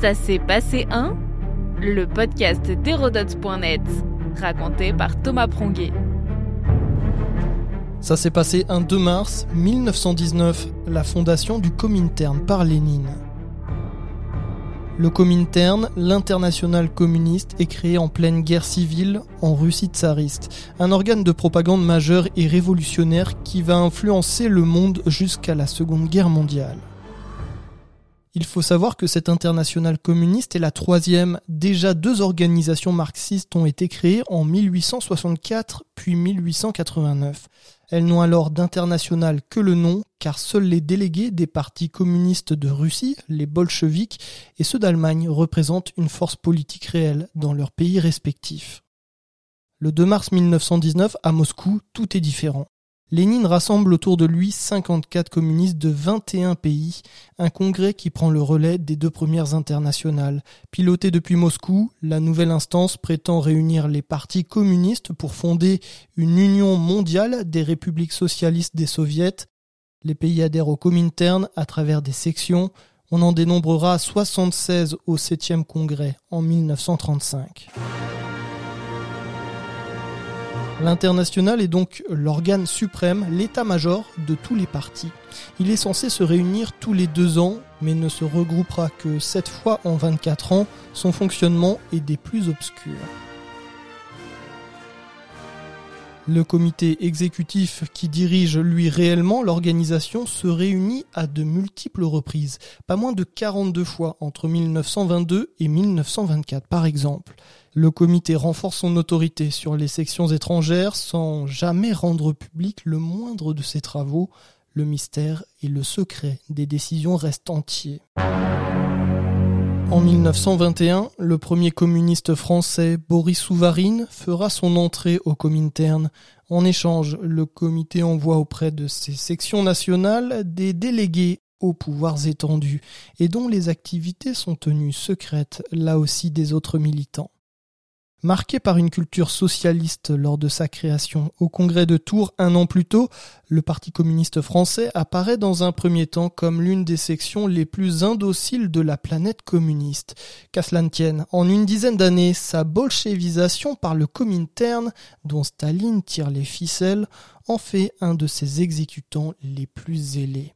Ça s'est passé un Le podcast d'Hérodote.net, raconté par Thomas Pronguet. Ça s'est passé un 2 mars 1919, la fondation du Comintern par Lénine. Le Comintern, l'international communiste, est créé en pleine guerre civile en Russie tsariste, un organe de propagande majeur et révolutionnaire qui va influencer le monde jusqu'à la Seconde Guerre mondiale. Il faut savoir que cette internationale communiste est la troisième. Déjà deux organisations marxistes ont été créées en 1864 puis 1889. Elles n'ont alors d'international que le nom, car seuls les délégués des partis communistes de Russie, les bolcheviks, et ceux d'Allemagne représentent une force politique réelle dans leurs pays respectifs. Le 2 mars 1919, à Moscou, tout est différent. Lénine rassemble autour de lui 54 communistes de 21 pays, un congrès qui prend le relais des deux premières internationales. Pilotée depuis Moscou, la nouvelle instance prétend réunir les partis communistes pour fonder une union mondiale des républiques socialistes des soviets. Les pays adhèrent au Comintern à travers des sections. On en dénombrera 76 au 7e congrès en 1935. L'international est donc l'organe suprême, l'état-major de tous les partis. Il est censé se réunir tous les deux ans, mais ne se regroupera que sept fois en 24 ans. Son fonctionnement est des plus obscurs. Le comité exécutif qui dirige lui réellement l'organisation se réunit à de multiples reprises, pas moins de 42 fois entre 1922 et 1924 par exemple. Le comité renforce son autorité sur les sections étrangères sans jamais rendre public le moindre de ses travaux. Le mystère et le secret des décisions restent entiers. En 1921, le premier communiste français, Boris Souvarine, fera son entrée au Comintern. En échange, le comité envoie auprès de ses sections nationales des délégués aux pouvoirs étendus et dont les activités sont tenues secrètes, là aussi des autres militants. Marqué par une culture socialiste lors de sa création au congrès de Tours un an plus tôt, le Parti communiste français apparaît dans un premier temps comme l'une des sections les plus indociles de la planète communiste. Qu'à cela ne tienne, en une dizaine d'années, sa bolchevisation par le Comintern, dont Staline tire les ficelles, en fait un de ses exécutants les plus zélés.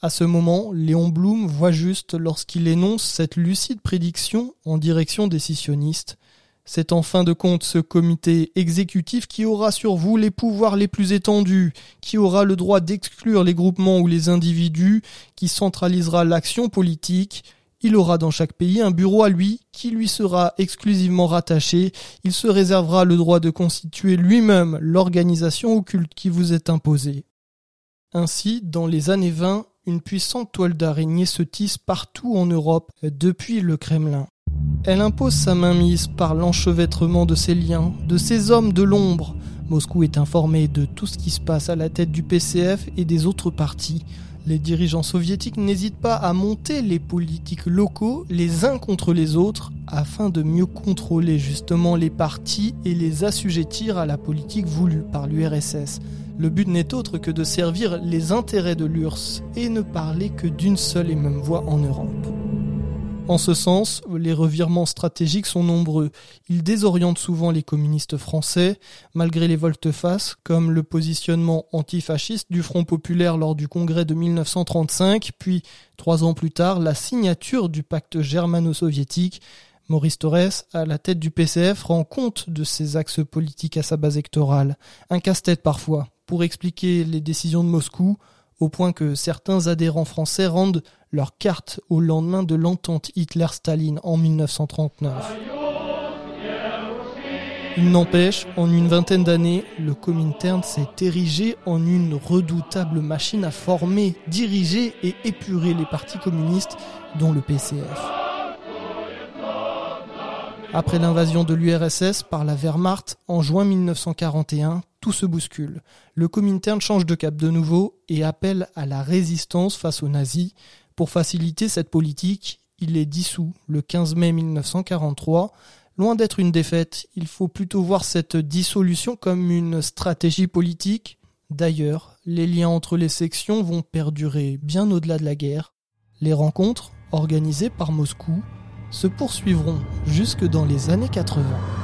À ce moment, Léon Blum voit juste lorsqu'il énonce cette lucide prédiction en direction des scissionnistes c'est en fin de compte ce comité exécutif qui aura sur vous les pouvoirs les plus étendus, qui aura le droit d'exclure les groupements ou les individus, qui centralisera l'action politique. Il aura dans chaque pays un bureau à lui qui lui sera exclusivement rattaché. Il se réservera le droit de constituer lui-même l'organisation occulte qui vous est imposée. Ainsi, dans les années 20, une puissante toile d'araignée se tisse partout en Europe depuis le Kremlin. Elle impose sa mainmise par l'enchevêtrement de ses liens, de ses hommes de l'ombre. Moscou est informé de tout ce qui se passe à la tête du PCF et des autres partis. Les dirigeants soviétiques n'hésitent pas à monter les politiques locaux les uns contre les autres afin de mieux contrôler justement les partis et les assujettir à la politique voulue par l'URSS. Le but n'est autre que de servir les intérêts de l'URSS et ne parler que d'une seule et même voix en Europe. En ce sens, les revirements stratégiques sont nombreux. Ils désorientent souvent les communistes français, malgré les volte-face, comme le positionnement antifasciste du Front populaire lors du congrès de 1935, puis, trois ans plus tard, la signature du pacte germano-soviétique. Maurice Torres, à la tête du PCF, rend compte de ses axes politiques à sa base électorale. Un casse-tête parfois, pour expliquer les décisions de Moscou, au point que certains adhérents français rendent leur carte au lendemain de l'entente Hitler-Staline en 1939. Il n'empêche, en une vingtaine d'années, le Comintern s'est érigé en une redoutable machine à former, diriger et épurer les partis communistes, dont le PCF. Après l'invasion de l'URSS par la Wehrmacht en juin 1941, tout se bouscule. Le Comintern change de cap de nouveau et appelle à la résistance face aux nazis. Pour faciliter cette politique, il est dissous le 15 mai 1943. Loin d'être une défaite, il faut plutôt voir cette dissolution comme une stratégie politique. D'ailleurs, les liens entre les sections vont perdurer bien au-delà de la guerre. Les rencontres, organisées par Moscou, se poursuivront jusque dans les années 80.